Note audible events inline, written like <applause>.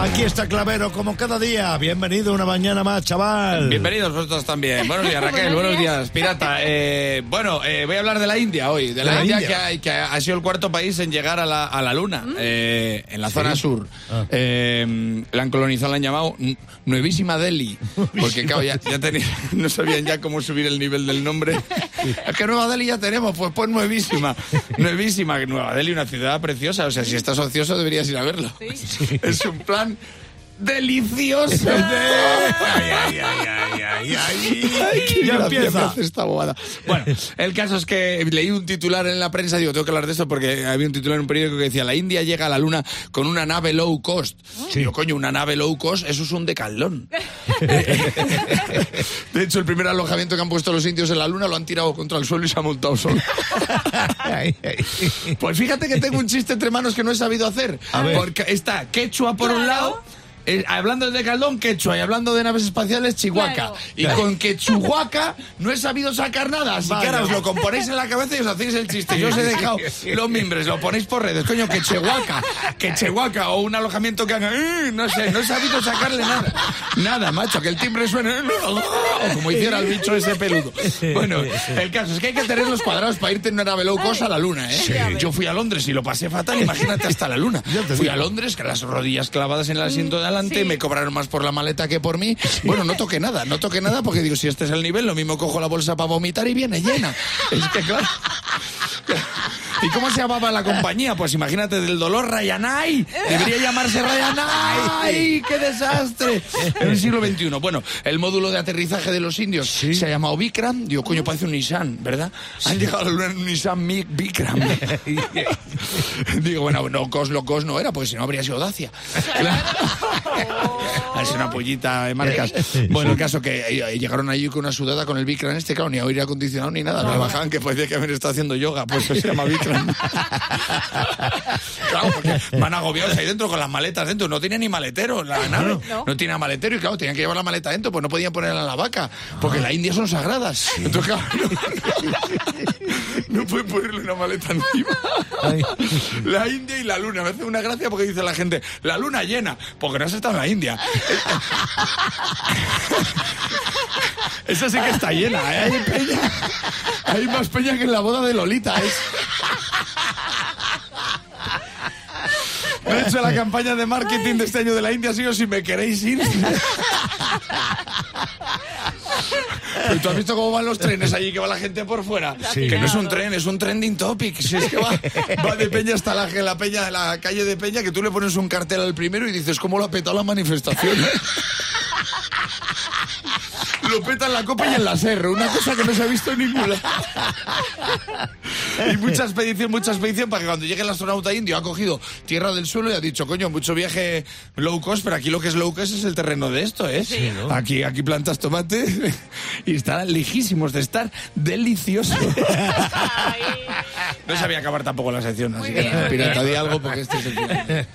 Aquí está Clavero como cada día. Bienvenido una mañana más, chaval. Bienvenidos vosotros también. Buenos días, <laughs> Raquel. Buenos días. pirata. <laughs> Eh, bueno, eh, voy a hablar de la India hoy. De la, La India, India. Que, ha, que ha sido el cuarto país en llegar a la, a la Luna, eh, en la zona sur. Ah. Eh, la han colonizado, la han llamado Nuevísima Delhi. <laughs> Porque, claro, ya, ya tenía- no sabían ya cómo subir el nivel del nombre. Es que Nueva Delhi ya tenemos, pues pues nuevísima. Nuevísima. Nueva Delhi, una ciudad preciosa. O sea, si estás ocioso deberías ir a verlo. Es un plan delicioso. Ay, ay, ay, ay, ay, ay. <laughs> Ay, qué ya empieza. esta bobada. Bueno, el caso es que leí un titular en la prensa, digo, tengo que hablar de esto porque había un titular en un periódico que decía, la India llega a la Luna con una nave low cost. Digo, coño, una nave low cost, eso es un decalón. <laughs> <laughs> de hecho, el primer alojamiento que han puesto los indios en la Luna lo han tirado contra el suelo y se ha montado solo. Pues fíjate que tengo un chiste entre manos que no he sabido hacer. A ver. Porque está quechua por un lado. Eh, hablando de Caldón, quechua, y hablando de naves espaciales, chihuahua. Claro. Y con quechuhuaca no he sabido sacar nada. Así que ahora os lo componéis en la cabeza y os hacéis el chiste. Yo os he <laughs> dejado los mimbres, lo ponéis por redes. Coño, quechuhuaca, quechuhuaca, o un alojamiento que haga. "Eh", No sé, no he sabido sacarle nada. Nada, macho, que el timbre suene. O como hiciera el bicho ese peludo. Bueno, el caso es que hay que tener los cuadrados para irte en una nave low cost a la luna, ¿eh? Yo fui a Londres y lo pasé fatal, imagínate hasta la luna. Fui a Londres, con las rodillas clavadas en el asiento de adelante, sí. me cobraron más por la maleta que por mí. Bueno, no toqué nada, no toqué nada porque digo, si este es el nivel, lo mismo cojo la bolsa para vomitar y viene llena. Es que claro. ¿Y cómo se llamaba la compañía? Pues imagínate, del dolor Rayanay. Debería llamarse Rayanay. ¡Qué desastre! En el siglo XXI. Bueno, el módulo de aterrizaje de los indios se ha llamado Vikram. Digo, coño, parece un Nissan, ¿verdad? Han llegado a la luna en un Nissan Vikram. <laughs> Digo, bueno, no, cos lo cos no era, porque si no habría sido Dacia. <laughs> Es una pollita de marcas. Bueno, el caso que eh, llegaron allí con una sudada con el Vikram este, claro, ni aire acondicionado ni nada. Me bajaban que parecía que habían estado haciendo yoga, pues se llama Vikram. <laughs> claro, porque van agobiados ahí dentro con las maletas dentro. No tenía ni maletero la nave. No. No tenía maletero y claro, tenían que llevar la maleta dentro, pues no podían ponerla en la vaca, porque la India son sagradas. Entonces, claro, no, <laughs> no pueden ponerle una maleta encima. Ay. La India y la luna. Me hace una gracia porque dice la gente, la luna llena, porque no has estado en la India. <laughs> Esa sí que está llena, ¿eh? Hay peña. Hay más peña que en la boda de Lolita. Es... De hecho, la campaña de marketing de este año de la India ha sido si me queréis ir. Pero tú has visto cómo van los trenes allí, que va la gente por fuera. Sí. Que no es un tren, es un trending topic. Si es que va, va de Peña hasta la, la, Peña, la calle de Peña, que tú le pones un cartel al primero y dices, ¿cómo lo ha petado la manifestación? Lo peta en la copa y en la serra, una cosa que no se ha visto en ninguna. Y mucha expedición, mucha expedición para que cuando llegue el astronauta indio ha cogido tierra del suelo y ha dicho, coño, mucho viaje low cost, pero aquí lo que es low cost es el terreno de esto, ¿eh? ¿no? Aquí, aquí plantas tomate <laughs> y están lejísimos de estar deliciosos. <laughs> No sabía acabar tampoco la sección, así que bien. nada, pirata, di algo porque este es el. <laughs>